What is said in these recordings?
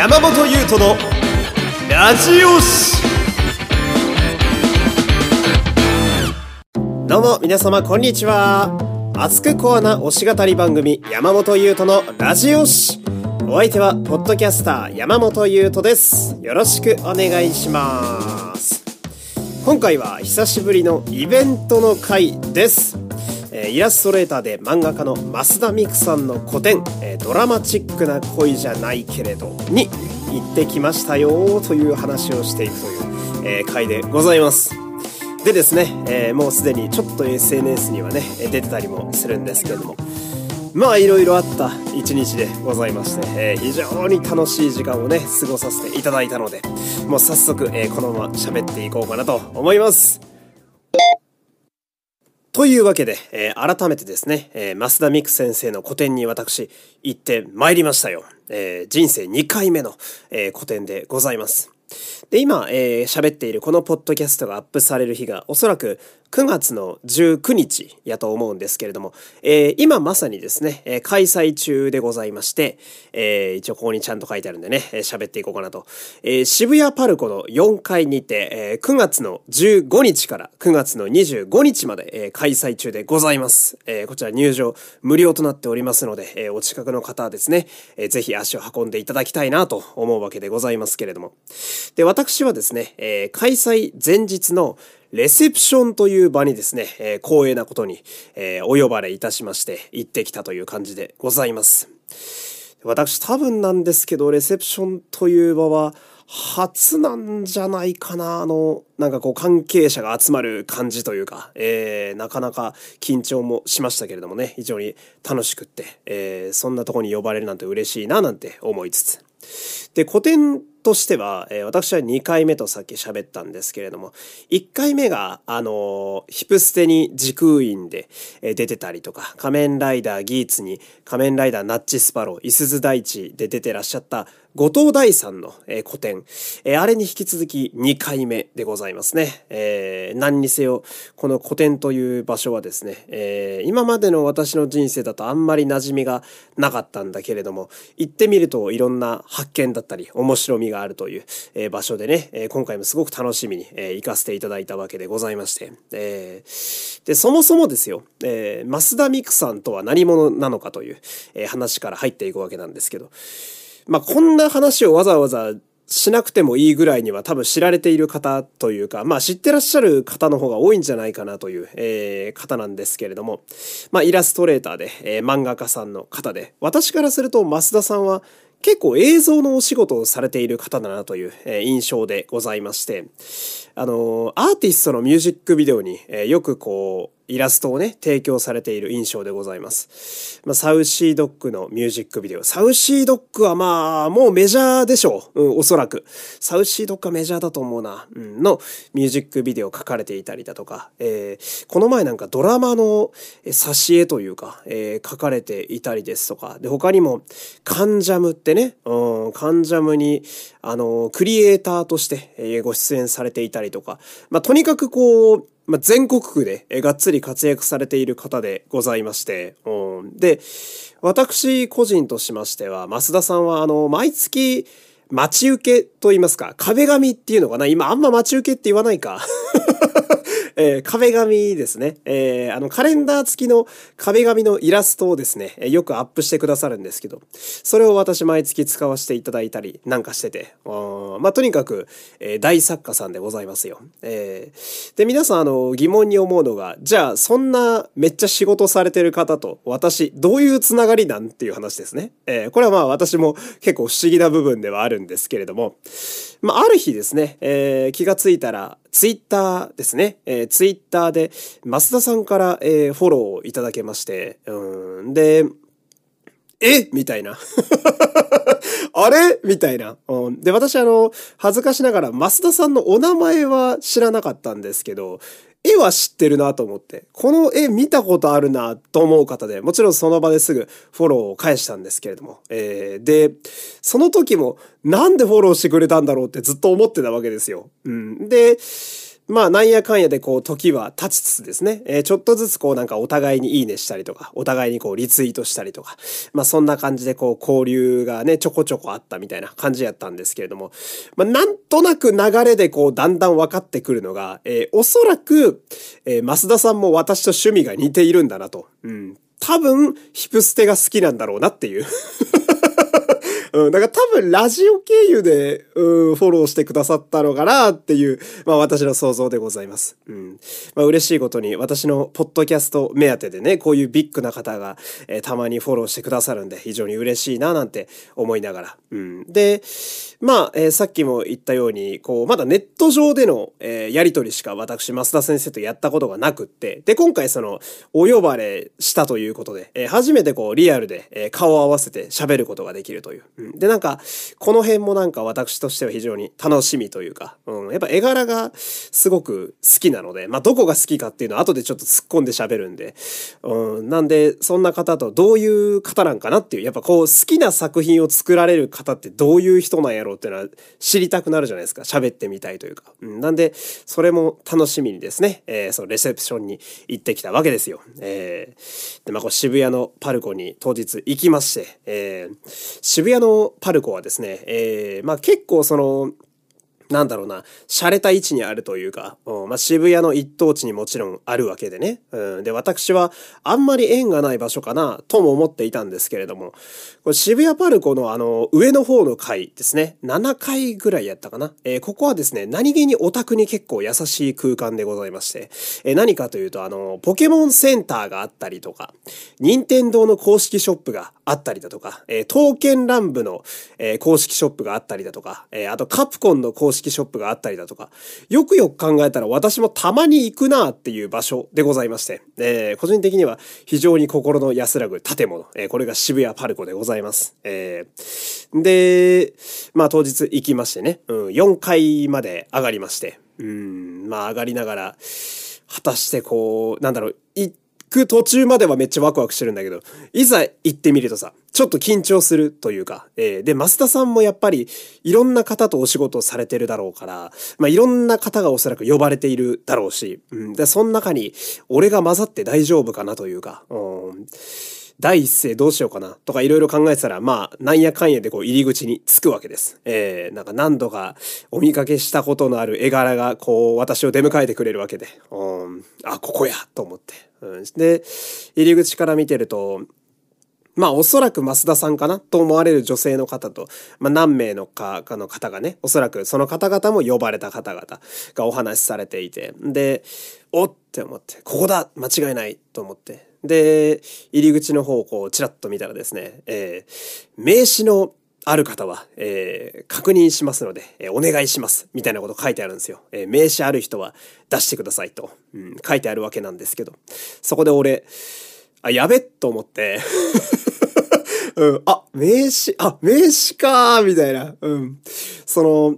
山本優斗のラジオシどうも皆様こんにちは。熱くコアな推し語り番組山本優斗のラジオシお相手はポッドキャスター山本優斗です。よろしくお願いします。今回は久しぶりのイベントの回です。イラストレーターで漫画家の増田美久さんの個展「ドラマチックな恋じゃないけれど」に行ってきましたよという話をしていくという、回でございます。でですね、えもうすでにちょっと SNS にはね出てたりもするんですけれどもまあいろいろあった一日でございまして、えー、非常に楽しい時間をね過ごさせていただいたのでもう早速、えー、このまま喋っていこうかなと思います。というわけで、えー、改めてですね、えー、増田美久先生の個展に私行ってまいりましたよ。えー、人生2回目の、えー、個展でございます。で、今、えー、喋っているこのポッドキャストがアップされる日がおそらく9月の19日やと思うんですけれども、えー、今まさにですね、えー、開催中でございまして、えー、一応ここにちゃんと書いてあるんでね、喋、っていこうかなと。え渋谷パルコの4階にて、え9月の15日から9月の25日まで、え開催中でございます。えこちら入場無料となっておりますので、えお近くの方はですね、えー、ぜひ足を運んでいただきたいなと思うわけでございますけれども。で、私はですね、え開催前日のレセプションという場にですね、えー、光栄なことに、えー、お呼ばれいたしまして行ってきたという感じでございます。私多分なんですけど、レセプションという場は初なんじゃないかな。あの、なんかこう関係者が集まる感じというか、えー、なかなか緊張もしましたけれどもね、非常に楽しくって、えー、そんなとこに呼ばれるなんて嬉しいななんて思いつつ。で、古典としては、えー、私は2回目とさっき喋ったんですけれども、1回目が、あのー、ヒプステに時空院で、えー、出てたりとか、仮面ライダーギーツに仮面ライダーナッチスパロー、いすず大地で出てらっしゃった後藤大さんの、えー、古典、えー、あれに引き続き2回目でございますね。えー、何にせよ、この古典という場所はですね、えー、今までの私の人生だとあんまり馴染みがなかったんだけれども、行ってみるといろんな発見だったり、面白みがあるという、えー、場所でね、えー、今回もすごく楽しみに、えー、行かせていただいたわけでございまして、えー、で、そもそもですよ、えー、増田美久さんとは何者なのかという、えー、話から入っていくわけなんですけど、まあ、こんな話をわざわざしなくてもいいぐらいには多分知られている方というか、まあ知ってらっしゃる方の方が多いんじゃないかなという、えー、方なんですけれども、まあイラストレーターで、えー、漫画家さんの方で、私からすると増田さんは結構映像のお仕事をされている方だなという、えー、印象でございまして、あのアーティストのミュージックビデオに、えよくこう、イラストをね、提供されている印象でございます。まあ、サウシードッグのミュージックビデオ。サウシードッグはまあ、もうメジャーでしょう。うん、おそらく。サウシードッグはメジャーだと思うな。うん、のミュージックビデオ書かれていたりだとか、えー、この前なんかドラマの挿絵というか、えー、書かれていたりですとか、で、他にも、カンジャムってね、うん、カンジャムに、あの、クリエイターとして、ご出演されていたりとか、まあ、とにかくこう、まあ、全国区でがっつり活躍されている方でございまして、うん、で、私個人としましては、増田さんはあの、毎月、待ち受けと言いますか、壁紙っていうのかな。今あんま待ち受けって言わないか。えー、壁紙ですね。えー、あの、カレンダー付きの壁紙のイラストをですね、よくアップしてくださるんですけど、それを私毎月使わせていただいたりなんかしてて、まあ、とにかく、えー、大作家さんでございますよ。えー、で、皆さん、あの、疑問に思うのが、じゃあ、そんなめっちゃ仕事されてる方と私、どういうつながりなんっていう話ですね。えー、これはまあ私も結構不思議な部分ではあるんですけれども、まあ、ある日ですね、えー、気がついたら、ツイッターですね、えー、ツイッターで、増田さんから、えー、フォローをいただけまして、うん、で、え？みたいな。あれ？みたいな、うん。で、私あの、恥ずかしながら、増田さんのお名前は知らなかったんですけど、絵は知ってるなと思って、この絵見たことあるなと思う方で、もちろんその場ですぐフォローを返したんですけれども、えー、で、その時もなんでフォローしてくれたんだろうってずっと思ってたわけですよ。うん。で、まあ、なんやかんやでこう、時は経ちつつですね、えー、ちょっとずつこう、なんかお互いにいいねしたりとか、お互いにこう、リツイートしたりとか、まあ、そんな感じでこう、交流がね、ちょこちょこあったみたいな感じやったんですけれども、まあ、なんとなく流れでこう、だんだん分かってくるのが、えー、おそらく、えー、増田さんも私と趣味が似ているんだなと。うん。多分、ヒプステが好きなんだろうなっていう うん、だから多分ラジオ経由で、うん、フォローしてくださったのかなっていう、まあ私の想像でございます。うん。まあ嬉しいことに私のポッドキャスト目当てでね、こういうビッグな方が、えー、たまにフォローしてくださるんで非常に嬉しいななんて思いながら。うん。で、まあ、えー、さっきも言ったように、こう、まだネット上での、えー、やりとりしか私、増田先生とやったことがなくって、で、今回その、お呼ばれしたということで、えー、初めてこう、リアルで、えー、顔を合わせて喋ることができるという。うん、で、なんか、この辺もなんか私としては非常に楽しみというか、うん、やっぱ絵柄がすごく好きなので、まあ、どこが好きかっていうのは後でちょっと突っ込んで喋るんで、うん、なんで、そんな方とどういう方なんかなっていう、やっぱこう、好きな作品を作られる方ってどういう人なんやろうっていうのは知りたくなるじゃないですか。喋ってみたいというか。うん、なんで、それも楽しみにですね、えー、そのレセプションに行ってきたわけですよ。えー、で、まあ、こう渋谷のパルコに当日行きまして、えー、渋谷のパルコはですね、えー、まあ、結構その、なんだろうな、洒落た位置にあるというか、うん、まあ、渋谷の一等地にもちろんあるわけでね。うん、で、私はあんまり縁がない場所かな、とも思っていたんですけれども、これ渋谷パルコのあの、上の方の階ですね。7階ぐらいやったかな。えー、ここはですね、何気にオタクに結構優しい空間でございまして、えー、何かというと、あの、ポケモンセンターがあったりとか、任天堂の公式ショップがあったりだとか、えー、刀剣乱舞の、え、公式ショップがあったりだとか、え、あとカプコンの公式式ショップがあったりだとか、よくよく考えたら私もたまに行くなっていう場所でございまして、えー、個人的には非常に心の安らぐ建物、えー、これが渋谷パルコでございます。えー、で、まあ当日行きましてね、うん、4階まで上がりまして、うん、まあ上がりながら、果たしてこう、なんだろう、行く途中まではめっちゃワクワクしてるんだけど、いざ行ってみるとさ、ちょっと緊張するというか、えー、で、増田さんもやっぱりいろんな方とお仕事をされてるだろうから、まあ、いろんな方がおそらく呼ばれているだろうし、うん、で、その中に俺が混ざって大丈夫かなというか、うん第一声どうしようかなとかいろいろ考えてたら、まあ、なんやかんやでこう入り口に着くわけです。えー、なんか何度かお見かけしたことのある絵柄がこう私を出迎えてくれるわけで、うん、あ、ここやと思って。うん、で、入り口から見てると、まあおそらく増田さんかなと思われる女性の方と、まあ何名のかの方がね、おそらくその方々も呼ばれた方々がお話しされていて、で、おって思って、ここだ間違いないと思って、で、入り口の方をこう、ちらっと見たらですね、えー、名刺のある方は、えー、確認しますので、えー、お願いします。みたいなこと書いてあるんですよ。えー、名刺ある人は出してくださいと、うん、書いてあるわけなんですけど、そこで俺、あ、やべっと思って うん、あ、名刺、あ、名刺かみたいな。うん。その、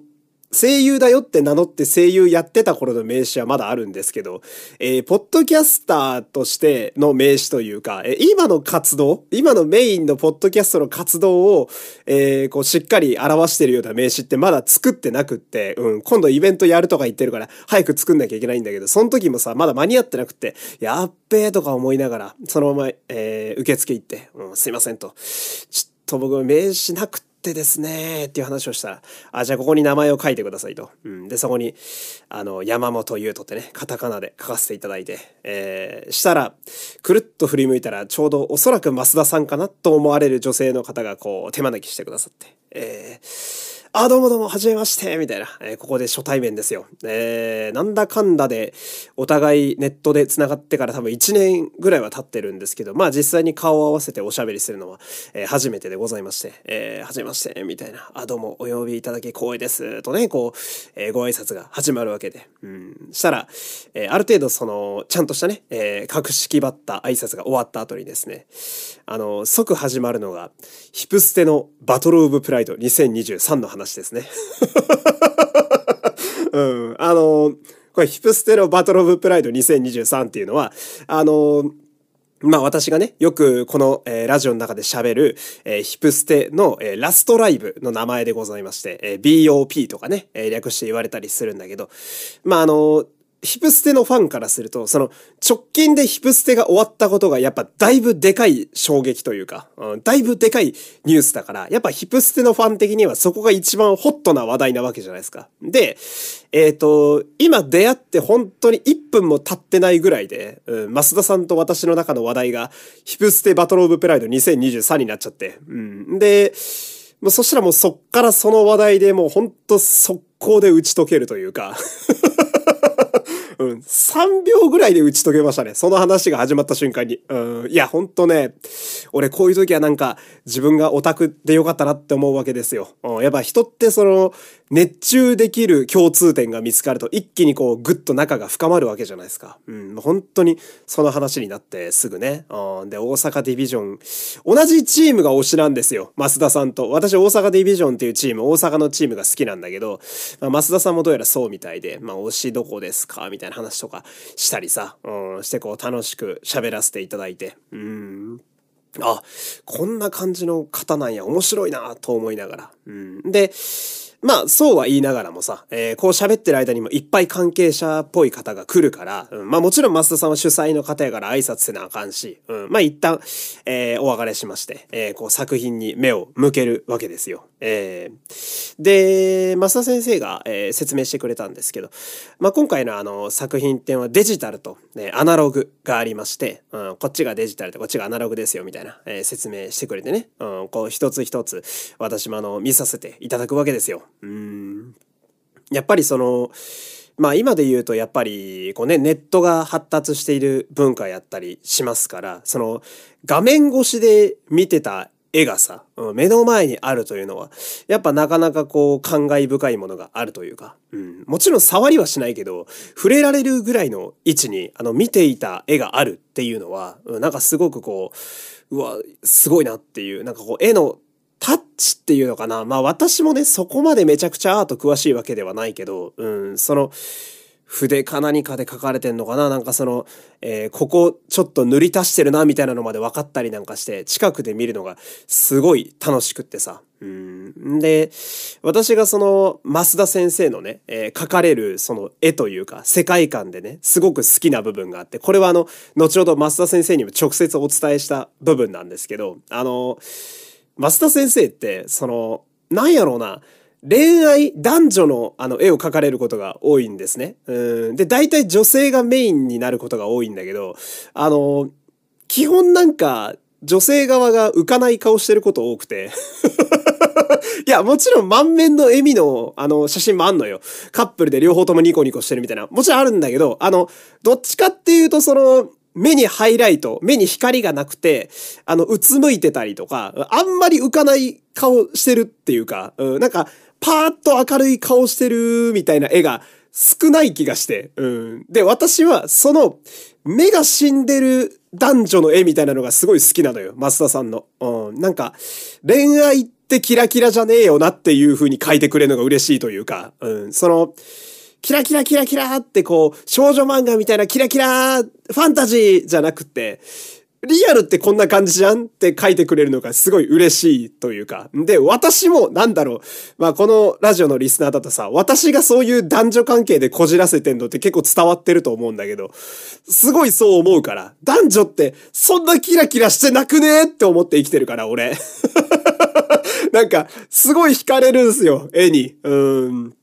声優だよって名乗って声優やってた頃の名刺はまだあるんですけど、えー、ポッドキャスターとしての名刺というか、えー、今の活動、今のメインのポッドキャストの活動を、えー、こう、しっかり表してるような名刺ってまだ作ってなくって、うん、今度イベントやるとか言ってるから、早く作んなきゃいけないんだけど、その時もさ、まだ間に合ってなくって、やっべえとか思いながら、そのまま、えー、受付行って、うん、すいませんと。ちょっと僕名刺なくて、ってですね、っていう話をしたら、あ、じゃあここに名前を書いてくださいと。うん。で、そこに、あの、山本優斗ってね、カタカナで書かせていただいて、えー、したら、くるっと振り向いたら、ちょうどおそらく増田さんかなと思われる女性の方がこう、手招きしてくださって、えー、あ、どうもどうも、はじめまして、みたいな。えー、ここで初対面ですよ。えー、なんだかんだで、お互いネットで繋がってから多分1年ぐらいは経ってるんですけど、まあ実際に顔を合わせておしゃべりするのは、えー、初めてでございまして、えー、はじめまして、みたいな。あ、どうも、お呼びいただき光栄です。とね、こう、えー、ご挨拶が始まるわけで。うん。したら、えー、ある程度その、ちゃんとしたね、えー、格式ばった挨拶が終わった後にですね、あの、即始まるのが、ヒプステのバトルオブプライド2023の話ですね。うん。あの、これヒプステロバトルオブプライド2023っていうのは、あの、まあ私がね、よくこの、えー、ラジオの中で喋る、えー、ヒプステの、えー、ラストライブの名前でございまして、えー、BOP とかね、えー、略して言われたりするんだけど、まああの、ヒプステのファンからすると、その直近でヒプステが終わったことがやっぱだいぶでかい衝撃というか、うん、だいぶでかいニュースだから、やっぱヒプステのファン的にはそこが一番ホットな話題なわけじゃないですか。で、えっ、ー、と、今出会って本当に1分も経ってないぐらいで、うん、増田さんと私の中の話題がヒプステバトルオブプライド2023になっちゃって、うん。で、そしたらもうそっからその話題でもうほんと速攻で打ち解けるというか うん、3秒ぐらいで打ち解けましたね。その話が始まった瞬間に。うん、いや、ほんとね、俺こういう時はなんか自分がオタクでよかったなって思うわけですよ。うん、やっぱ人ってその、熱中できる共通点が見つかると一気にこうぐっと仲が深まるわけじゃないですか。うん、本当にその話になってすぐね。うん、で、大阪ディビジョン、同じチームが推しなんですよ。増田さんと。私大阪ディビジョンっていうチーム、大阪のチームが好きなんだけど、まあ、増田さんもどうやらそうみたいで、まあ推しどこですか？みたいな話とかしたりさ、うん、してこう楽しく喋らせていただいて。うんあ、こんな感じの方なんや、面白いなと思いながら。うん、で、まあ、そうは言いながらもさ、えー、こう喋ってる間にもいっぱい関係者っぽい方が来るから、うん、まあもちろん増田さんは主催の方やから挨拶せなあかんし、うん、まあ一旦、えー、お別れしまして、えー、こう作品に目を向けるわけですよ。えー、で、増田先生が、えー、説明してくれたんですけど、まあ今回のあの作品っていうのはデジタルと、ね、アナログがありまして、うん、こっちがデジタルでこっちがアナログですよみたいな、えー、説明してくれてね、うん、こう一つ一つ私もあの見させていただくわけですよ。うん。やっぱりその、まあ今で言うとやっぱりこうね、ネットが発達している文化やったりしますから、その画面越しで見てた絵がさ、目の前にあるというのは、やっぱなかなかこう感慨深いものがあるというか、うん、もちろん触りはしないけど、触れられるぐらいの位置にあの見ていた絵があるっていうのは、うんなんかすごくこう、うわ、すごいなっていう、なんかこう絵のタッチっていうのかな。まあ私もね、そこまでめちゃくちゃアート詳しいわけではないけど、うん、その、筆か何かで書かれてんのかな？なんかその、えー、ここちょっと塗り足してるなみたいなのまで分かったりなんかして、近くで見るのがすごい楽しくってさ。うん。で、私がその、増田先生のね、えー、描かれるその絵というか、世界観でね、すごく好きな部分があって、これはあの、後ほど増田先生にも直接お伝えした部分なんですけど、あの、増田先生って、その、なんやろうな、恋愛、男女のあの絵を描かれることが多いんですね。うん。で、大体女性がメインになることが多いんだけど、あの、基本なんか、女性側が浮かない顔してること多くて。いや、もちろん満面の笑みの、あの、写真もあんのよ。カップルで両方ともニコニコしてるみたいな。もちろんあるんだけど、あの、どっちかっていうと、その、目にハイライト、目に光がなくて、あの、うつむいてたりとか、あんまり浮かない顔してるっていうか、うん、なんか、パーッと明るい顔してるみたいな絵が少ない気がして、うん。で、私はその、目が死んでる男女の絵みたいなのがすごい好きなのよ。増田さんの。うん。なんか、恋愛ってキラキラじゃねえよなっていう風に書いてくれるのが嬉しいというか、うん。その、キラキラキラキラってこう、少女漫画みたいなキラキラファンタジーじゃなくて、リアルってこんな感じじゃんって書いてくれるのがすごい嬉しいというか。で、私もなんだろう。まあこのラジオのリスナーだとさ、私がそういう男女関係でこじらせてんのって結構伝わってると思うんだけど、すごいそう思うから、男女ってそんなキラキラしてなくねって思って生きてるから、俺。なんか、すごい惹かれるんすよ、絵に。うん。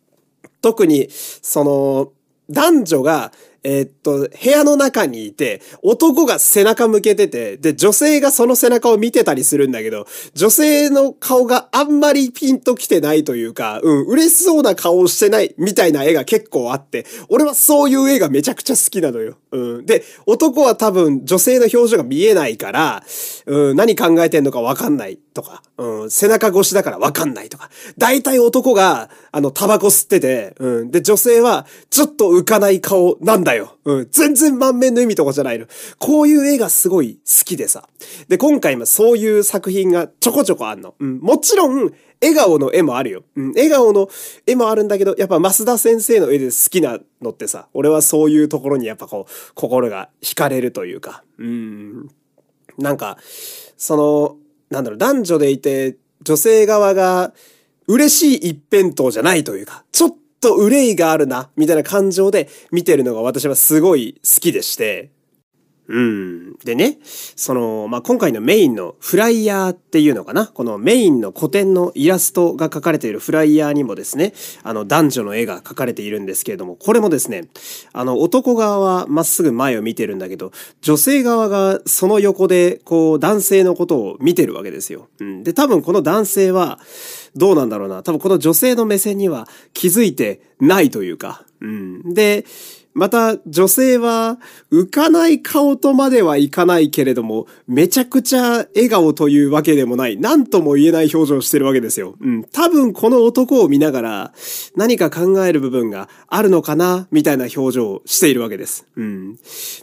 特に、その、男女が、えー、っと、部屋の中にいて、男が背中向けてて、で、女性がその背中を見てたりするんだけど、女性の顔があんまりピンと来てないというか、うん、嬉しそうな顔をしてないみたいな絵が結構あって、俺はそういう絵がめちゃくちゃ好きなのよ。うん。で、男は多分女性の表情が見えないから、うん、何考えてんのかわかんないとか、うん、背中越しだからわかんないとか、大体男が、あの、タバコ吸ってて、うん、で、女性は、ちょっと浮かない顔なんだよ。うん、全然満面の意味とかじゃないの。こういう絵がすごい好きでさ。で、今回もそういう作品がちょこちょこあんの。うん、もちろん、笑顔の絵もあるよ。うん、笑顔の絵もあるんだけど、やっぱ増田先生の絵で好きなのってさ、俺はそういうところにやっぱこう、心が惹かれるというか、うん、なんか、その、なんだろう、男女でいて、女性側が嬉しい一辺倒じゃないというか、ちょっと憂いがあるな、みたいな感情で見てるのが私はすごい好きでして、うん。でね、その、まあ、今回のメインのフライヤーっていうのかな？このメインの古典のイラストが描かれているフライヤーにもですね、あの男女の絵が描かれているんですけれども、これもですね、あの男側はまっすぐ前を見てるんだけど、女性側がその横でこう男性のことを見てるわけですよ。うん。で、多分この男性は、どうなんだろうな。多分この女性の目線には気づいてないというか、うん。で、また女性は浮かない顔とまではいかないけれども、めちゃくちゃ笑顔というわけでもない、何とも言えない表情をしてるわけですよ。うん。多分この男を見ながら何か考える部分があるのかな、みたいな表情をしているわけです。うん。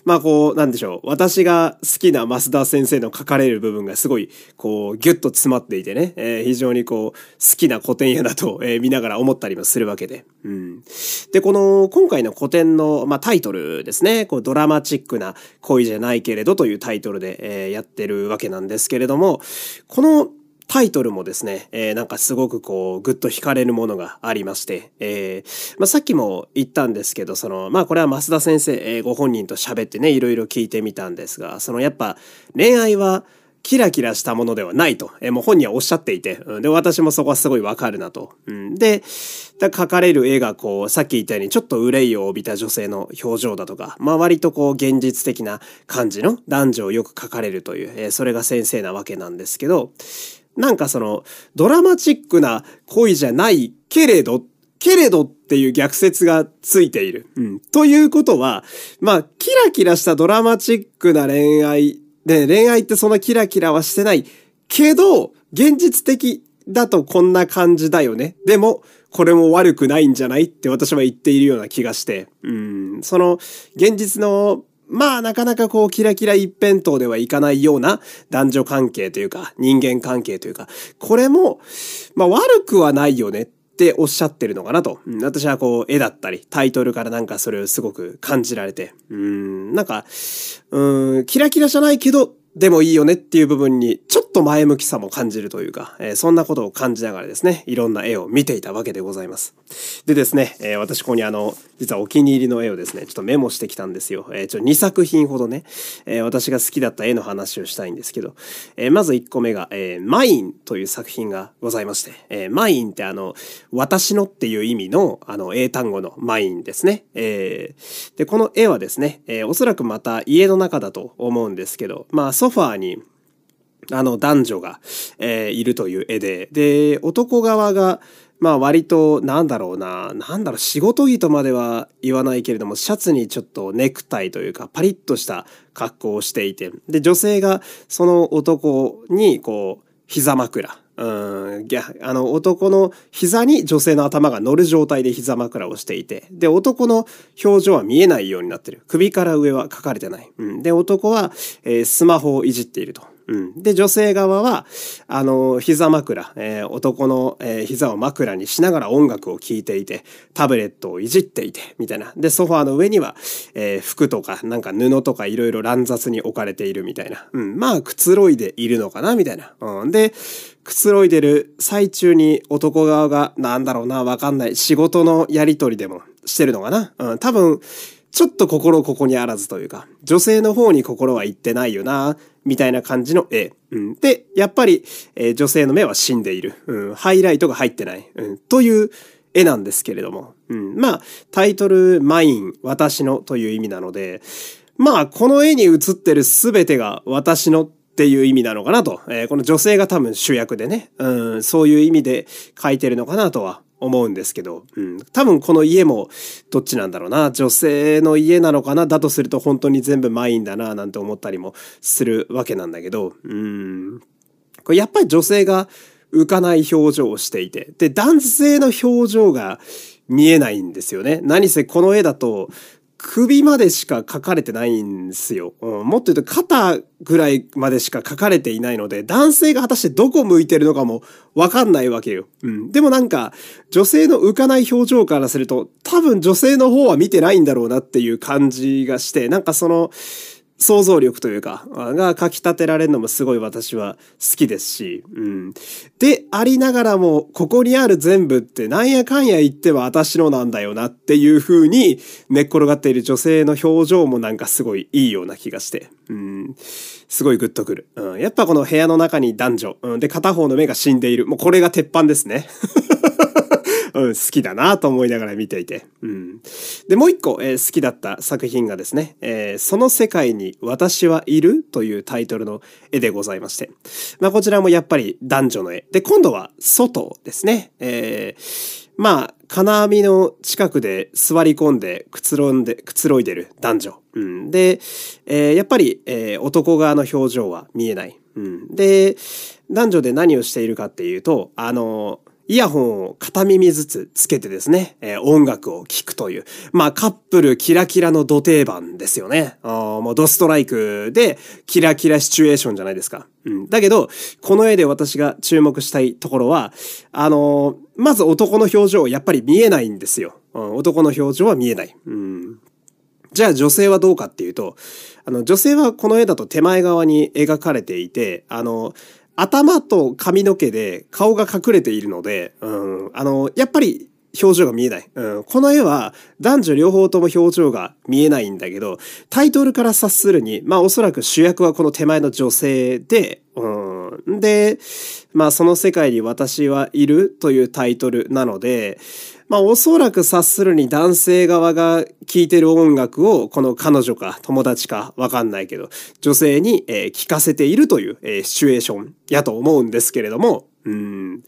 まあこう、なんでしょう。私が好きな増田先生の書かれる部分がすごい、こう、ギュッと詰まっていてね、えー、非常にこう、好きな古典屋だと、えー、見ながら思ったりもするわけで。うん。で、この、今回の古典のまあ、タイトルですね。こう、ドラマチックな恋じゃないけれどというタイトルで、えー、やってるわけなんですけれども、このタイトルもですね、えー、なんかすごくこう、ぐっと惹かれるものがありまして、えー、まあ、さっきも言ったんですけど、その、まあ、これは増田先生、えー、ご本人と喋ってね、いろいろ聞いてみたんですが、そのやっぱ、恋愛は、キラキラしたものではないと、えー、もう本人はおっしゃっていて、うん、で、私もそこはすごいわかるなと。うん、で、描かれる絵がこう、さっき言ったようにちょっと憂いを帯びた女性の表情だとか、まあ割とこう現実的な感じの男女をよく描かれるという、えー、それが先生なわけなんですけど、なんかその、ドラマチックな恋じゃないけれど、けれどっていう逆説がついている。うん。ということは、まあ、キラキラしたドラマチックな恋愛で、恋愛ってそんなキラキラはしてない。けど、現実的だとこんな感じだよね。でも、これも悪くないんじゃないって私は言っているような気がして。うん、その、現実のまあなかなかこうキラキラ一辺倒ではいかないような男女関係というか人間関係というか、これも、まあ悪くはないよねっておっしゃってるのかなと。うん、私はこう、絵だったり、タイトルからなんかそれをすごく感じられて、うん、なんか、うん、キラキラじゃないけど、でもいいよねっていう部分にちょっと前向きさも感じるというか、えー、そんなことを感じながらですね、いろんな絵を見ていたわけでございます。でですね、えー、私ここにあの、実はお気に入りの絵をですね、ちょっとメモしてきたんですよ。えー、ちょ2作品ほどね、え私が好きだった絵の話をしたいんですけど、えまず1個目が、えマインという作品がございまして、えマインってあの、私のっていう意味のあの英単語のマインですね。えで、この絵はですね、えおそらくまた家の中だと思うんですけど、まあソファーにあの男女が、えー、いるという絵で、で、男側が、まあ割と、なんだろうな、何だろう、仕事着とまでは言わないけれども、シャツにちょっとネクタイというか、パリッとした格好をしていて、で、女性がその男に、こう、膝枕、うん、あの、男の膝に女性の頭が乗る状態で膝枕をしていて、で、男の表情は見えないようになってる。首から上は書かれてない。うん、で、男は、えー、スマホをいじっていると。うん。で、女性側は、あの、膝枕、えー、男の、えー、膝を枕にしながら音楽を聴いていて、タブレットをいじっていて、みたいな。で、ソファーの上には、えー、服とか、なんか布とかいろいろ乱雑に置かれているみたいな。うん。まあ、くつろいでいるのかな、みたいな。うん。で、くつろいでる最中に男側が、なんだろうな、わかんない。仕事のやりとりでもしてるのかな。うん。多分、ちょっと心ここにあらずというか、女性の方に心は行ってないよな、みたいな感じの絵。うん、で、やっぱり、えー、女性の目は死んでいる。うん、ハイライトが入ってない。うん、という絵なんですけれども。うん、まあ、タイトル、マイン、私のという意味なので、まあ、この絵に映ってる全てが私のっていう意味なのかなと。えー、この女性が多分主役でね、うん、そういう意味で書いてるのかなとは思うんですけど、うん、多分この家もどっちなんだろうな。女性の家なのかな。だとすると本当に全部マインだななんて思ったりもするわけなんだけど、うん、これやっぱり女性が浮かない表情をしていて。で男性の表情が見えないんですよね。何せこの絵だと首までしか書かれてないんですよ。うん、もっと言うと肩ぐらいまでしか書かれていないので、男性が果たしてどこ向いてるのかもわかんないわけよ。うん。でもなんか、女性の浮かない表情からすると、多分女性の方は見てないんだろうなっていう感じがして、なんかその、想像力というか、が書き立てられるのもすごい私は好きですし、うん。で、ありながらも、ここにある全部ってなんやかんや言っては私のなんだよなっていう風に寝っ転がっている女性の表情もなんかすごいいいような気がして、うん。すごいグッとくる。うん。やっぱこの部屋の中に男女、うん。で、片方の目が死んでいる。もうこれが鉄板ですね。うん、好きだなと思いながら見ていて。うん。で、もう一個、えー、好きだった作品がですね、えー、その世界に私はいるというタイトルの絵でございまして。まあ、こちらもやっぱり男女の絵。で、今度は外ですね。えー、まあ、金網の近くで座り込んでくつろんで、くつろいでる男女。うん、で、えー、やっぱり、えー、男側の表情は見えない。うん、で、男女で何をしているかっていうと、あの、イヤホンを片耳ずつつけてですね、えー、音楽を聴くという。まあ、カップルキラキラの土定番ですよね。あもうドストライクでキラキラシチュエーションじゃないですか。うん。だけど、この絵で私が注目したいところは、あのー、まず男の表情やっぱり見えないんですよ。うん、男の表情は見えない。うん。じゃあ女性はどうかっていうと、あの、女性はこの絵だと手前側に描かれていて、あの、頭と髪の毛で顔が隠れているので、うん、あの、やっぱり表情が見えない。うん、この絵は男女両方とも表情が見えないんだけど、タイトルから察するに、まあおそらく主役はこの手前の女性で、うん、で、まあその世界に私はいるというタイトルなので、まあおそらく察するに男性側が聴いてる音楽をこの彼女か友達かわかんないけど女性に、えー、聞かせているという、えー、シチュエーションやと思うんですけれども、うん。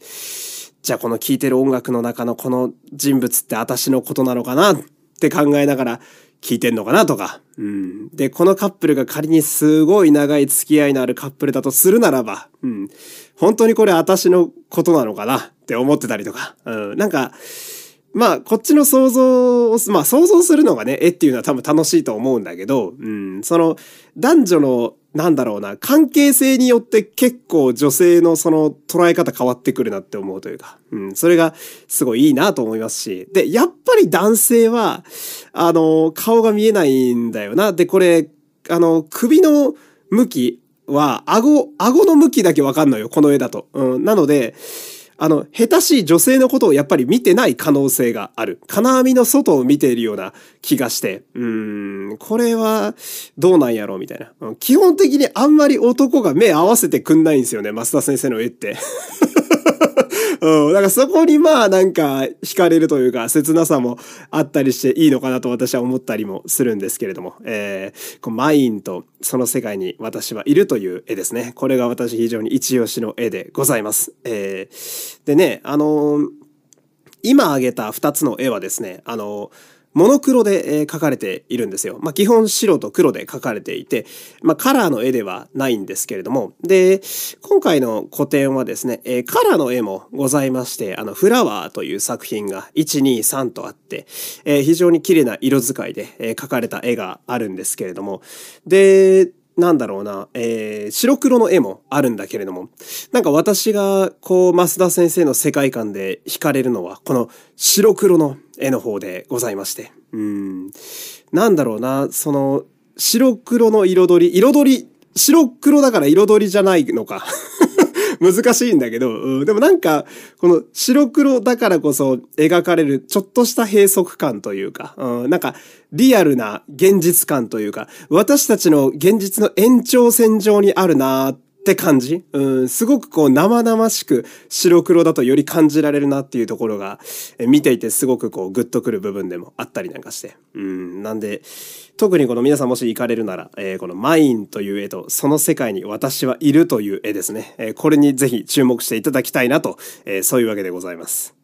じゃあこの聴いてる音楽の中のこの人物って私のことなのかなって考えながら聞いてんのかなとか。うん。で、このカップルが仮にすごい長い付き合いのあるカップルだとするならば、うん。本当にこれ私のことなのかなって思ってたりとか。うん。なんか、まあ、こっちの想像を、まあ、想像するのがね、絵っていうのは多分楽しいと思うんだけど、うん、その、男女の、なんだろうな、関係性によって結構女性のその捉え方変わってくるなって思うというか、うん、それがすごいいいなと思いますし、で、やっぱり男性は、あの、顔が見えないんだよな。で、これ、あの、首の向きは、顎、顎の向きだけわかんのよ、この絵だと。うん、なので、あの、下手しい女性のことをやっぱり見てない可能性がある。金網の外を見ているような気がして、うーん、これはどうなんやろうみたいな。基本的にあんまり男が目合わせてくんないんですよね、増田先生の絵って。うん。だからそこにまあなんか惹かれるというか切なさもあったりしていいのかなと私は思ったりもするんですけれども、えー、こうマインとその世界に私はいるという絵ですね。これが私非常に一押しの絵でございます。えー、でね、あのー、今挙げた二つの絵はですね、あのーモノクロで、え描かれているんですよ。まあ、基本白と黒で描かれていて、まあ、カラーの絵ではないんですけれども、で、今回の個展はですね、えカラーの絵もございまして、あの、フラワーという作品が1、2、3とあって、え非常に綺麗な色使いで、え描かれた絵があるんですけれども、で、なんだろうな、えー、白黒の絵もあるんだけれども、なんか私が、こう、増田先生の世界観で惹かれるのは、この白黒の絵の方でございまして。うん。なんだろうな、その、白黒の彩り、彩り、白黒だから彩りじゃないのか。難しいんだけど、うん、でもなんか、この白黒だからこそ描かれるちょっとした閉塞感というか、うん、なんかリアルな現実感というか、私たちの現実の延長線上にあるなーって感じ？うん、すごくこう生々しく白黒だとより感じられるなっていうところが、見ていてすごくこうグッとくる部分でもあったりなんかして。うん、なんで、特にこの皆さんもし行かれるなら、えー、このマインという絵とその世界に私はいるという絵ですね。えー、これにぜひ注目していただきたいなと、えー、そういうわけでございます。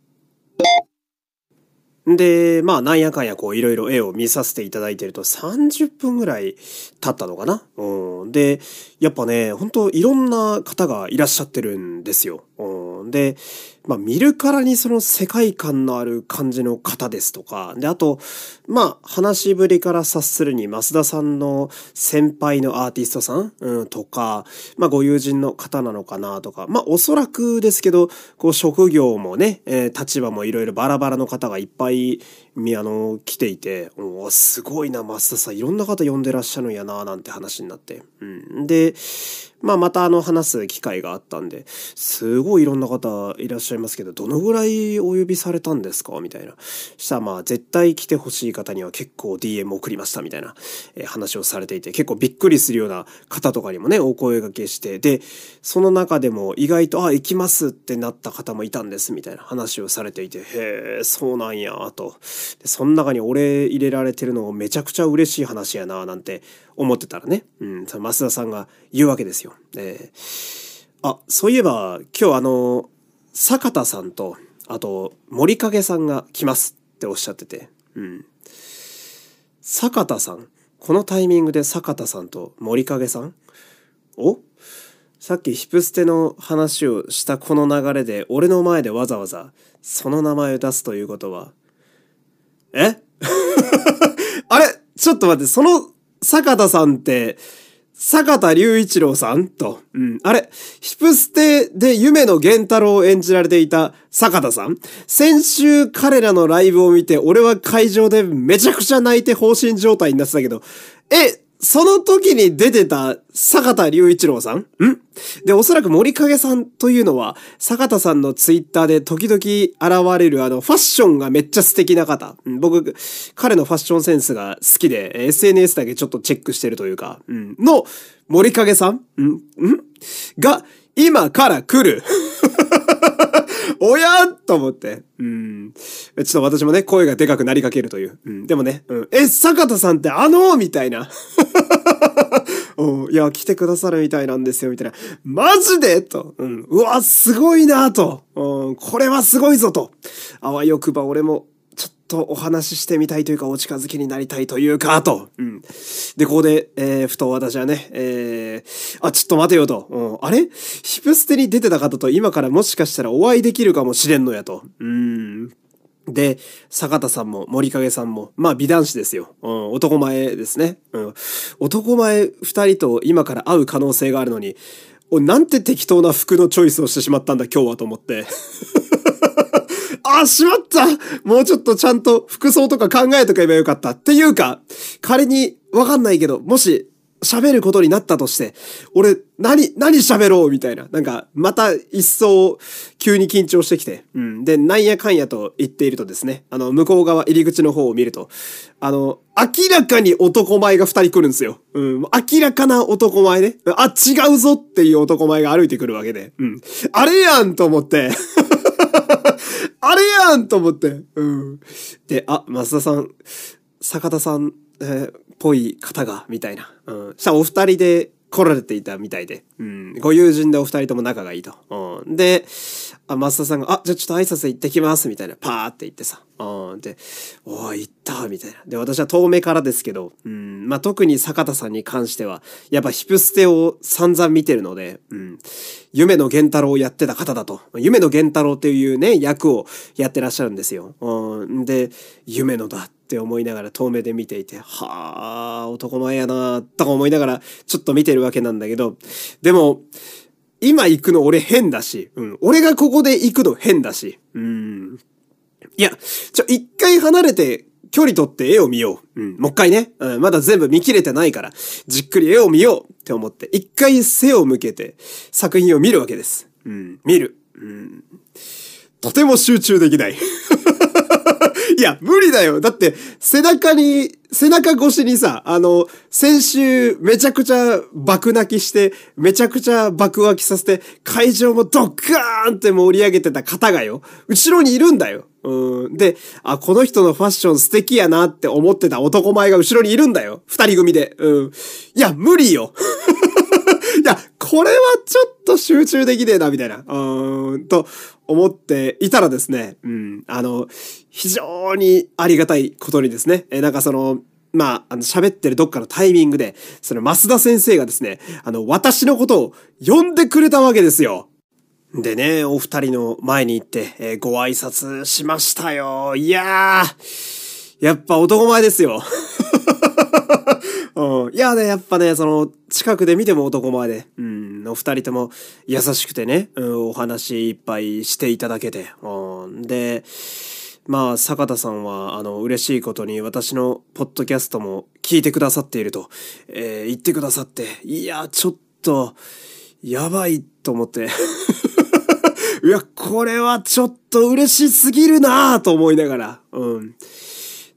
で、まあ、なんやかんやこう、いろいろ絵を見させていただいてると、30分ぐらい経ったのかな？うん。で、やっぱね、本当いろんな方がいらっしゃってるんですよ。うん。で、まあ見るからにその世界観のある感じの方ですとか、で、あと、まあ話しぶりから察するに増田さんの先輩のアーティストさん、うん、とか、まあご友人の方なのかなとか、まあおそらくですけど、こう職業もね、えー、立場もいろいろバラバラの方がいっぱいみ、あの、来ていて、おすごいな、増田さん、いろんな方呼んでらっしゃるんやな、なんて話になって。うん。で、まあ、またあの、話す機会があったんで、すごいいろんな方いらっしゃいますけど、どのぐらいお呼びされたんですか？みたいな。したら、まあ、絶対来てほしい方には結構 DM 送りましたみたいな、えー、話をされていて、結構びっくりするような方とかにもね、お声掛けして、で、その中でも意外と、あ、行きますってなった方もいたんです、みたいな話をされていて、へえ、そうなんや、と。で、その中に俺入れられてるのめちゃくちゃ嬉しい話やな、なんて思ってたらね、うん、増田さんが言うわけですよ。えー、あ、そういえば、今日あの、坂田さんと、あと、森影さんが来ますっておっしゃってて、うん。坂田さんこのタイミングで坂田さんと森影さん？お？さっきヒプステの話をしたこの流れで俺の前でわざわざその名前を出すということはえ？あれちょっと待って、その坂田さんって、坂田隆一郎さん？と、うん。あれ、ヒプステで夢の源太郎を演じられていた坂田さん？先週彼らのライブを見て、俺は会場でめちゃくちゃ泣いて放心状態になってたけど、え、その時に出てた坂田隆一郎さん？ん。で、おそらく森影さんというのは、坂田さんのツイッターで時々現れるあの、ファッションがめっちゃ素敵な方。僕、彼のファッションセンスが好きで、SNS だけちょっとチェックしてるというか、うん、の森影さん？ん。ん。が、今から来る おや？と思って。うん。ちょっと私もね、声がでかくなりかけるという。うん。でもね、うん。え、坂田さんってあの？みたいな。うん。いや、来てくださるみたいなんですよ、みたいな。マジで？と。うん。うわ、すごいなと。うん。これはすごいぞと。あわよくば俺もとお話ししてみたいというか、お近づきになりたいというか、と。うん。で、ここで、えー、ふと私はね、えー、あ、ちょっと待てよと。うん、あれ？ヒプステに出てた方と今からもしかしたらお会いできるかもしれんのやと。うん。で、坂田さんも森影さんも、まあ美男子ですよ。うん、男前ですね。うん。男前二人と今から会う可能性があるのに、お、なんて適当な服のチョイスをしてしまったんだ今日はと思って。あ、しまったもうちょっとちゃんと服装とか考えとけばよかった。っていうか、仮にわかんないけど、もし喋ることになったとして、俺、何、何喋ろうみたいな。なんか、また一層、急に緊張してきて。うん。で、なんやかんやと言っているとですね、あの、向こう側入り口の方を見ると、あの、明らかに男前が二人来るんですよ。うん。明らかな男前ね。あ、違うぞっていう男前が歩いてくるわけで。うん。あれやんと思って。あれやんと思って。うん。で、あ、増田さん、坂田さん、えー、ぽい方が、みたいな。うん。したらお二人で来られていたみたいで。うん。ご友人でお二人とも仲がいいと。うん。で、あ、増田さんが、あ、じゃあちょっと挨拶行ってきます、みたいな。パーって言ってさ。うん。で、おい、行ったみたいな。で、私は遠目からですけど、うん。まあ、特に坂田さんに関しては、やっぱヒプステを散々見てるので、うん。夢の源太郎をやってた方だと。夢の源太郎っていうね、役をやってらっしゃるんですよ。うん。で、夢のだって思いながら遠目で見ていて、はあ、男前やなとか思いながら、ちょっと見てるわけなんだけど、でも、今行くの俺変だし、うん。俺がここで行くの変だし、うん。いや、ちょ、一回離れて、距離取って絵を見よう。うん。もう一回ね。うん。まだ全部見切れてないから、じっくり絵を見ようって思って、一回背を向けて作品を見るわけです。うん。見る。うん。とても集中できない。いや、無理だよ。だって、背中に、背中越しにさ、あの、先週めちゃくちゃ爆泣きして、めちゃくちゃ爆湧きさせて、会場もドッカーンって盛り上げてた方がよ、後ろにいるんだよ。うん。で、あ、この人のファッション素敵やなって思ってた男前が後ろにいるんだよ。二人組で。うん。いや、無理よ。いや、これはちょっと集中できねえな、みたいな。うん、と思っていたらですね、うん、あの、非常にありがたいことにですね、え、なんかその、まあ、あの、喋ってるどっかのタイミングで、その、増田先生がですね、あの、私のことを呼んでくれたわけですよ。でね、お二人の前に行って、えー、ご挨拶しましたよ。いやー、やっぱ男前ですよ。うん。いやね、やっぱね、その、近くで見ても男前で、うん、お二人とも優しくてね、うん、お話いっぱいしていただけて、うん、で、まあ、坂田さんは、あの、嬉しいことに私のポッドキャストも聞いてくださっていると、えー、言ってくださって、いや、ちょっと、やばいと思って。いや、これはちょっと嬉しすぎるなと思いながら、うん。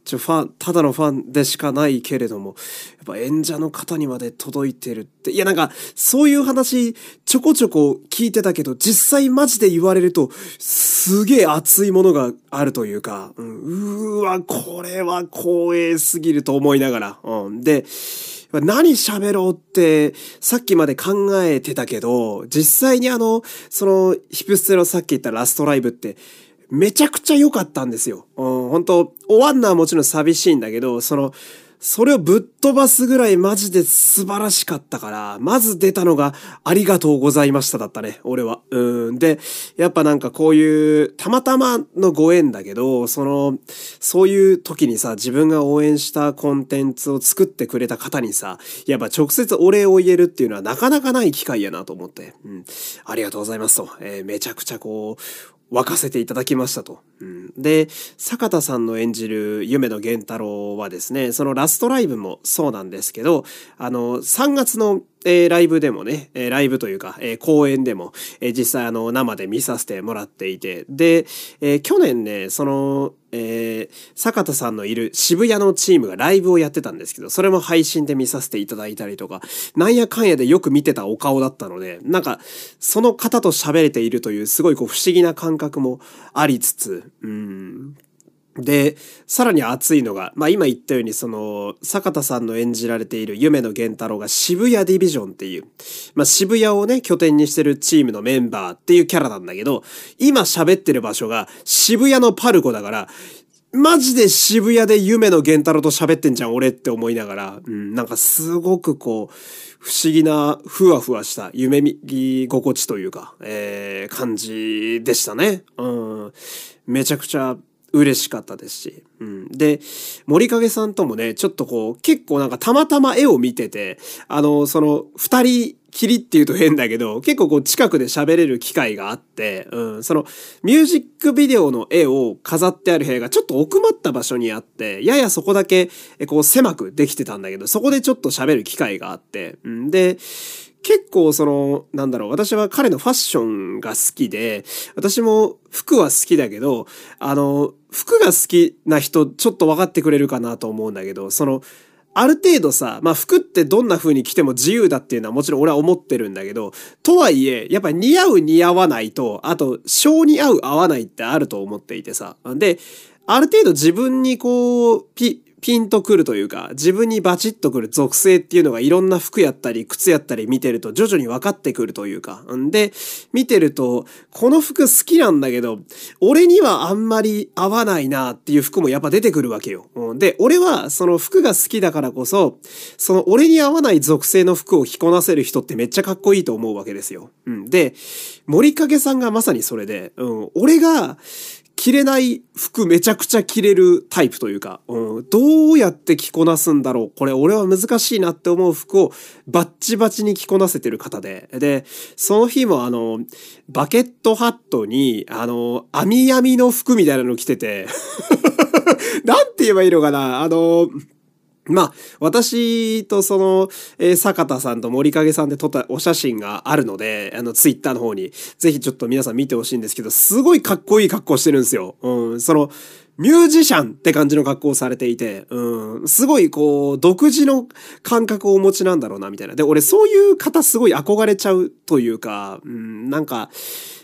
ちょ、ファン、ただのファンでしかないけれども、やっぱ演者の方にまで届いてるって、いやなんか、そういう話、ちょこちょこ聞いてたけど、実際マジで言われると、すげえ熱いものがあるというか、うん、うーわ、これは光栄すぎると思いながら、うん。で、何喋ろうって、さっきまで考えてたけど、実際にあの、その、ヒプステロさっき言ったラストライブって、めちゃくちゃ良かったんですよ。うん、本当終わんのはもちろん寂しいんだけど、その、それをぶっ飛ばすぐらいマジで素晴らしかったから、まず出たのがありがとうございましただったね、俺は。うん。で、やっぱなんかこういう、たまたまのご縁だけど、その、そういう時にさ、自分が応援したコンテンツを作ってくれた方にさ、やっぱ直接お礼を言えるっていうのはなかなかない機会やなと思って、うん。ありがとうございますと。えー、めちゃくちゃこう、沸かせていただきましたと。うん、で、坂田さんの演じる夢野源太郎はですね、そのラストライブもそうなんですけど、あの、3月のえー、ライブでもね、えー、ライブというか、えー、公演でも、え実際あの、生で見させてもらっていて、で、え去年ね、その、え坂田さんのいる渋谷のチームがライブをやってたんですけど、それも配信で見させていただいたりとか、なんやかんやでよく見てたお顔だったので、なんか、その方と喋れているという、すごいこう不思議な感覚もありつつ、うん、で、さらに熱いのが、まあ今言ったようにその、坂田さんの演じられている夢野源太郎が渋谷ディビジョンっていう、まあ渋谷をね、拠点にしてるチームのメンバーっていうキャラなんだけど、今喋ってる場所が渋谷のパルコだから、マジで渋谷で夢野源太郎と喋ってんじゃん、俺って思いながら、うん、なんかすごくこう、不思議な、ふわふわした夢見心地というか、えー、感じでしたね。うん。めちゃくちゃ嬉しかったですし。うん。で、森影さんともね、ちょっとこう、結構なんかたまたま絵を見てて、あの、その、二人きりっていうと変だけど、結構こう近くで喋れる機会があって、うん、その、ミュージックビデオの絵を飾ってある部屋がちょっと奥まった場所にあって、ややそこだけ、こう狭くできてたんだけど、そこでちょっと喋る機会があって、うん、で、結構その、なんだろう、私は彼のファッションが好きで、私も服は好きだけど、あの、服が好きな人ちょっと分かってくれるかなと思うんだけど、その、ある程度さ、まあ服ってどんな風に着ても自由だっていうのはもちろん俺は思ってるんだけど、とはいえ、やっぱ似合う似合わないと、あと、性に合う合わないってあると思っていてさ。で、ある程度自分にこう、ピ、ピンとくるというか、自分にバチッとくる属性っていうのがいろんな服やったり、靴やったり見てると徐々に分かってくるというか。んで、見てると、この服好きなんだけど、俺にはあんまり合わないなっていう服もやっぱ出てくるわけよ。で、俺はその服が好きだからこそ、その俺に合わない属性の服を着こなせる人ってめっちゃかっこいいと思うわけですよ。で、森影さんがまさにそれで、俺が、着れない服めちゃくちゃ着れるタイプというか、うん、どうやって着こなすんだろう。これ俺は難しいなって思う服をバッチバチに着こなせてる方で。で、その日もあの、バケットハットに、あの、網網の服みたいなの着てて。なんて言えばいいのかな。あの、まあ、私とその、えー、坂田さんと森影さんで撮ったお写真があるので、あの、ツイッターの方に、ぜひちょっと皆さん見てほしいんですけど、すごいかっこいい格好してるんですよ。うん、その、ミュージシャンって感じの格好をされていて、うん、すごいこう、独自の感覚をお持ちなんだろうな、みたいな。で、俺そういう方すごい憧れちゃうというか、うん、なんか、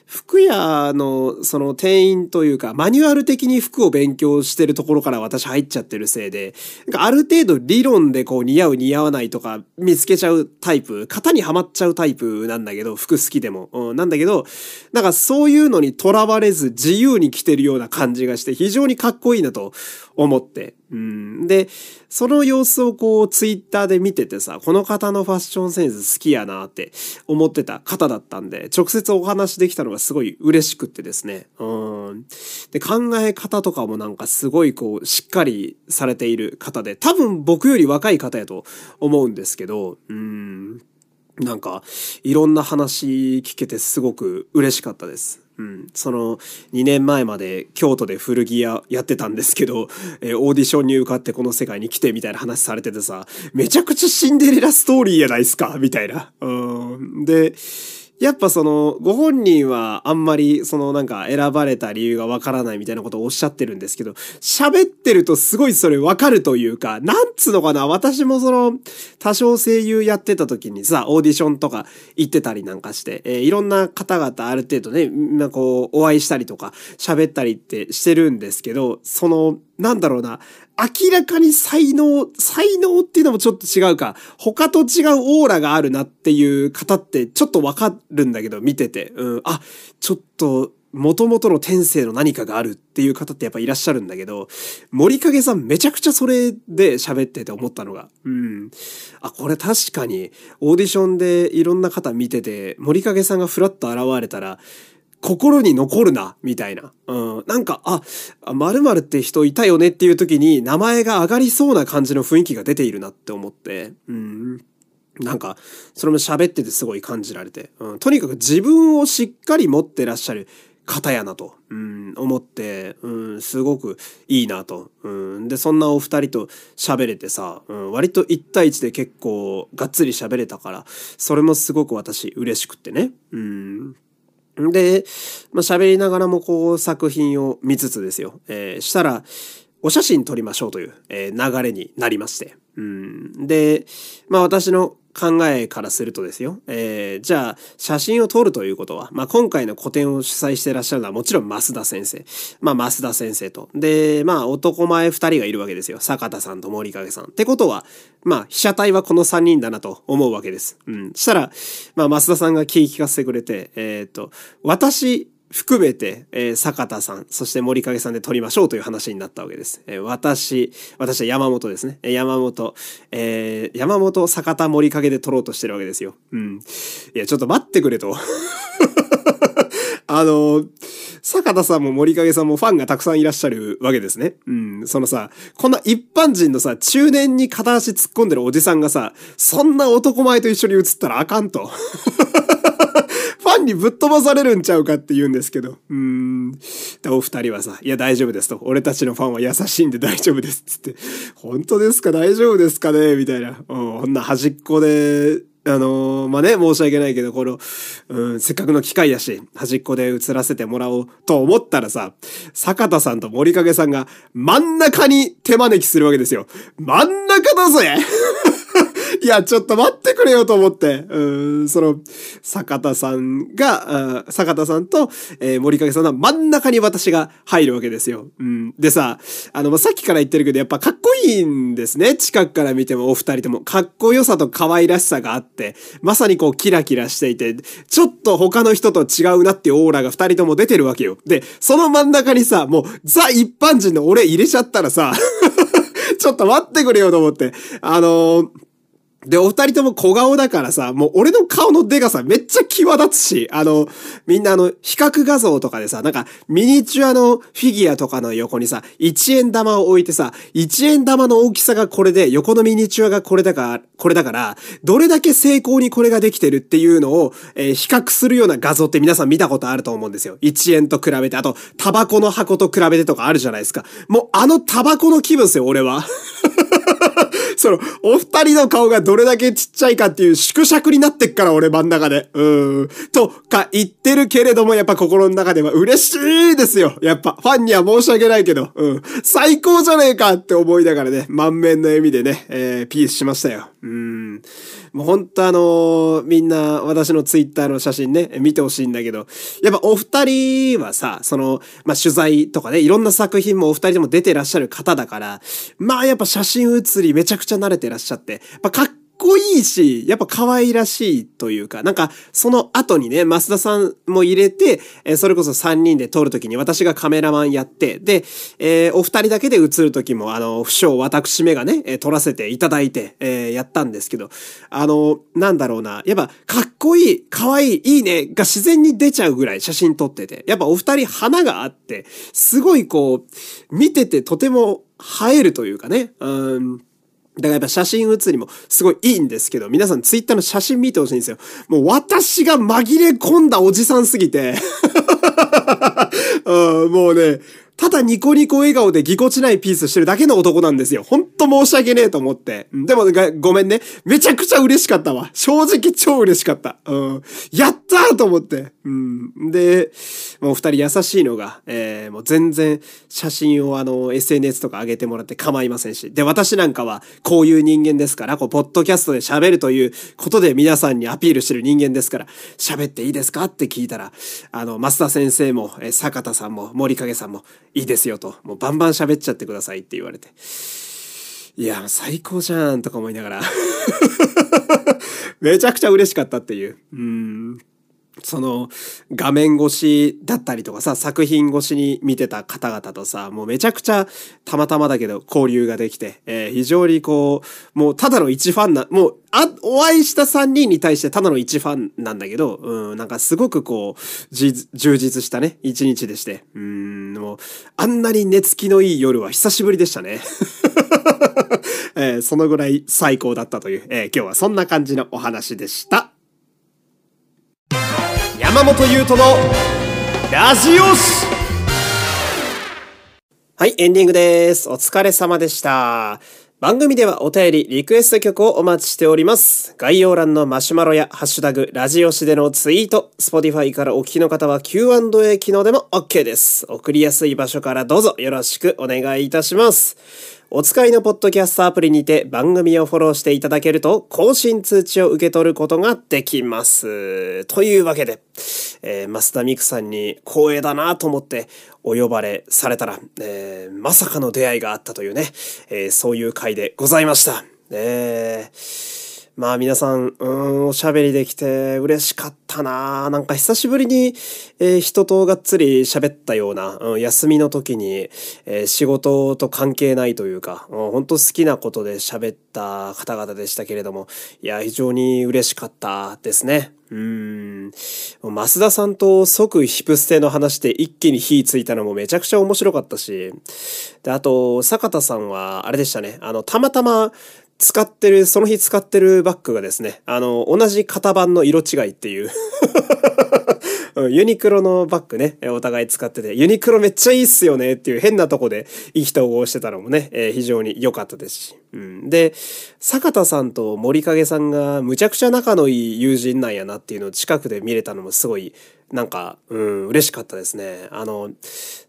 服屋のその店員というか、マニュアル的に服を勉強してるところから私入っちゃってるせいで、ある程度理論でこう似合う似合わないとか見つけちゃうタイプ、型にはまっちゃうタイプなんだけど、服好きでも。うん、なんだけど、なんかそういうのにとらわれず自由に着てるような感じがして非常にかっこいいなと思って。で、その様子をこうツイッターで見ててさ、この方のファッションセンス好きやなって思ってた方だったんで、直接お話できたのがすごい嬉しくってですね。うん。で、考え方とかもなんかすごいこう、しっかりされている方で、多分僕より若い方やと思うんですけど、うん。なんか、いろんな話聞けてすごく嬉しかったです。うん。その2年前まで京都で古着屋やってたんですけど、えー、オーディションに受かってこの世界に来てみたいな話されててさ、めちゃくちゃシンデレラストーリーやないっすかみたいな。うん。で、やっぱその、ご本人はあんまりそのなんか選ばれた理由がわからないみたいなことをおっしゃってるんですけど、喋ってるとすごいそれわかるというか、なんつうのかな、私もその、多少声優やってた時にさ、オーディションとか行ってたりなんかして、えー、いろんな方々ある程度ね、まあ、こう、お会いしたりとか、喋ったりってしてるんですけど、その、なんだろうな、明らかに才能、才能っていうのもちょっと違うか、他と違うオーラがあるなっていう方ってちょっとわかるんだけど、見てて。うん、あ、ちょっと、元々の天性の何かがあるっていう方ってやっぱいらっしゃるんだけど、森影さんめちゃくちゃそれで喋ってて思ったのが、うん。あ、これ確かにオーディションでいろんな方見てて、森影さんがふらっと現れたら、心に残るな、みたいな。うん。なんか、あ、〇〇って人いたよねっていう時に名前が上がりそうな感じの雰囲気が出ているなって思って、うん。なんか、それも喋っててすごい感じられて、うん。とにかく自分をしっかり持ってらっしゃる方やなと、うん、思って、うん、すごくいいなと。うん。で、そんなお二人と喋れてさ、うん、割と一対一で結構がっつり喋れたから、それもすごく私嬉しくってね。うん。で、まあ、喋りながらもこう作品を見つつですよ。えー、したら、お写真撮りましょうという、えー、流れになりまして。うん。で、まあ私の考えからするとですよ。えー、じゃあ、写真を撮るということは、まあ、今回の個展を主催してらっしゃるのはもちろん増田先生。まあ、増田先生と。で、まあ、男前二人がいるわけですよ。坂田さんと森影さん。ってことは、まあ、被写体はこの三人だなと思うわけです。うん。したら、まあ、増田さんが聞き聞かせてくれて、えっ、と、私、含めて、えー、坂田さん、そして森影さんで撮りましょうという話になったわけです。えー、私、私は山本ですね。山本、えー、山本、坂田、森影で撮ろうとしてるわけですよ。うん。いや、ちょっと待ってくれと。あの、坂田さんも森影さんもファンがたくさんいらっしゃるわけですね。うん。そのさ、こんな一般人のさ、中年に片足突っ込んでるおじさんがさ、そんな男前と一緒に写ったらあかんと。ファンにぶっ飛ばされるんちゃうかって言うんですけど。うん。お二人はさ、いや大丈夫ですと。俺たちのファンは優しいんで大丈夫です。つって。本当ですか？大丈夫ですかね？みたいな。うん、こんな端っこで、あのー、まあ、ね、申し訳ないけど、この、うん、せっかくの機会だし、端っこで映らせてもらおうと思ったらさ、坂田さんと森影さんが真ん中に手招きするわけですよ。真ん中だぜいや、ちょっと待ってくれよと思って、うん、その、坂田さんが、坂田さんと、えー、森影さんの真ん中に私が入るわけですよ。うん。でさ、あの、まさっきから言ってるけど、やっぱかっこいいんですね。近くから見てもお二人とも。かっこよさと可愛らしさがあって、まさにこうキラキラしていて、ちょっと他の人と違うなっていうオーラが二人とも出てるわけよ。で、その真ん中にさ、もうザ一般人の俺入れちゃったらさ、ちょっと待ってくれよと思って。あのーで、お二人とも小顔だからさ、もう俺の顔のデカさめっちゃ際立つし、あの、みんなあの、比較画像とかでさ、なんか、ミニチュアのフィギュアとかの横にさ、1円玉を置いてさ、1円玉の大きさがこれで、横のミニチュアがこれだから、これだから、どれだけ成功にこれができてるっていうのを、えー、比較するような画像って皆さん見たことあると思うんですよ。1円と比べて、あと、タバコの箱と比べてとかあるじゃないですか。もう、あのタバコの気分ですよ、俺は。その、お二人の顔がどれだけちっちゃいかっていう縮尺になってっから、俺真ん中で。うん。とか言ってるけれども、やっぱ心の中では嬉しいですよ。やっぱ、ファンには申し訳ないけど、うん。最高じゃねえかって思いながらね、満面の笑みでね、えー、ピースしましたよ。うん。もう本当あのー、みんな私のツイッターの写真ね、見てほしいんだけど、やっぱお二人はさ、その、まあ、取材とかね、いろんな作品もお二人でも出てらっしゃる方だから、まあやっぱ写真写りめちゃくちゃ慣れてらっしゃって、まあ、かっっこいいし、やっぱ可愛らしいというか、なんか、その後にね、増田さんも入れて、えそれこそ3人で撮るときに私がカメラマンやって、で、えー、お二人だけで映るときも、あの、不詳私めがね、え撮らせていただいて、えー、やったんですけど、あの、なんだろうな、やっぱ、かっこいい、可愛い、いいね、が自然に出ちゃうぐらい写真撮ってて、やっぱお二人花があって、すごいこう、見ててとても映えるというかね、うん、だからやっぱ写真写りもすごいいいんですけど、皆さんツイッターの写真見てほしいんですよ。もう私が紛れ込んだおじさんすぎて うん、もうね、ただニコニコ笑顔でぎこちないピースしてるだけの男なんですよ。ほんと申し訳ねえと思って。でもごめんね。めちゃくちゃ嬉しかったわ。正直超嬉しかった。うん。やったーと思って。うん。で、もう二人優しいのが、えー、もう全然写真をあの SNS とか上げてもらって構いませんし。で、私なんかはこういう人間ですから、こう、ポッドキャストで喋るということで皆さんにアピールしてる人間ですから、喋っていいですか？って聞いたら、あの、増田先生も、坂田さんも、森影さんも、いいですよと。もうバンバン喋っちゃってくださいって言われて。いや、最高じゃんとか思いながら めちゃくちゃ嬉しかったっていう。うん。その画面越しだったりとかさ、作品越しに見てた方々とさ、もうめちゃくちゃたまたまだけど交流ができて、えー、非常にこう、もうただの一ファンな、もう、あ、お会いした3人に対してただの一ファンなんだけど、うん、なんかすごくこう、充実したね、一日でして、うん、もう、あんなに寝つきのいい夜は久しぶりでしたね。えー、そのぐらい最高だったという、えー、今日はそんな感じのお話でした。山本優斗のラジオシはい、エンディングです。お疲れ様でした。番組ではお便り、リクエスト曲をお待ちしております。概要欄のマシュマロやハッシュタグ、ラジオシでのツイート、Spotify からお聞きの方は Q&A 機能でも OK です。送りやすい場所からどうぞよろしくお願いいたします。お使いのポッドキャストアプリにて番組をフォローしていただけると更新通知を受け取ることができます。というわけで、えー、増田美久さんに光栄だなと思ってお呼ばれされたら、えー、まさかの出会いがあったというね、えー、そういう回でございました。えーまあ皆さん、うん、おしゃべりできて嬉しかったななんか久しぶりに、えー、人とがっつり喋ったような、うん、休みの時に、えー、仕事と関係ないというか、うん、本当好きなことで喋った方々でしたけれども、いや、非常に嬉しかったですね。うん。増田さんと即ヒプステの話で一気に火ついたのもめちゃくちゃ面白かったし、で、あと、坂田さんは、あれでしたね。あの、たまたま、使ってる、その日使ってるバッグがですね、あの、同じ型番の色違いっていう ユニクロのバッグね、お互い使ってて、ユニクロめっちゃいいっすよねっていう変なとこで意気投合してたのもね、えー、非常に良かったですし。うん、で、坂田さんと森影さんがむちゃくちゃ仲のいい友人なんやなっていうのを近くで見れたのもすごいなんか、うん、嬉しかったですね。あの、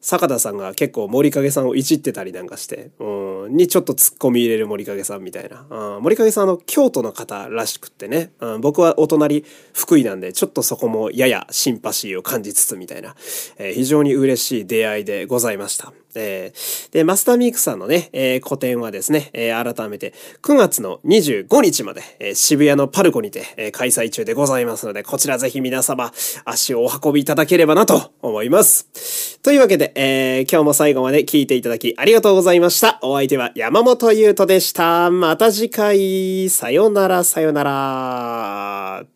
坂田さんが結構森影さんをいじってたりなんかして、うん、にちょっと突っ込み入れる森影さんみたいな。うん、森影さんあの、京都の方らしくってね、うん、僕はお隣福井なんで、ちょっとそこもややシンパシーを感じつつみたいな、えー、非常に嬉しい出会いでございました。えー、で、マスターミークさんのね、えー、個展はですね、えー、改めて9月の25日まで、えー、渋谷のパルコにて、えー、開催中でございますので、こちらぜひ皆様足をお運びいただければなと思います。というわけで、えー、今日も最後まで聞いていただきありがとうございました。お相手は山本優斗でした。また次回、さよならさよなら。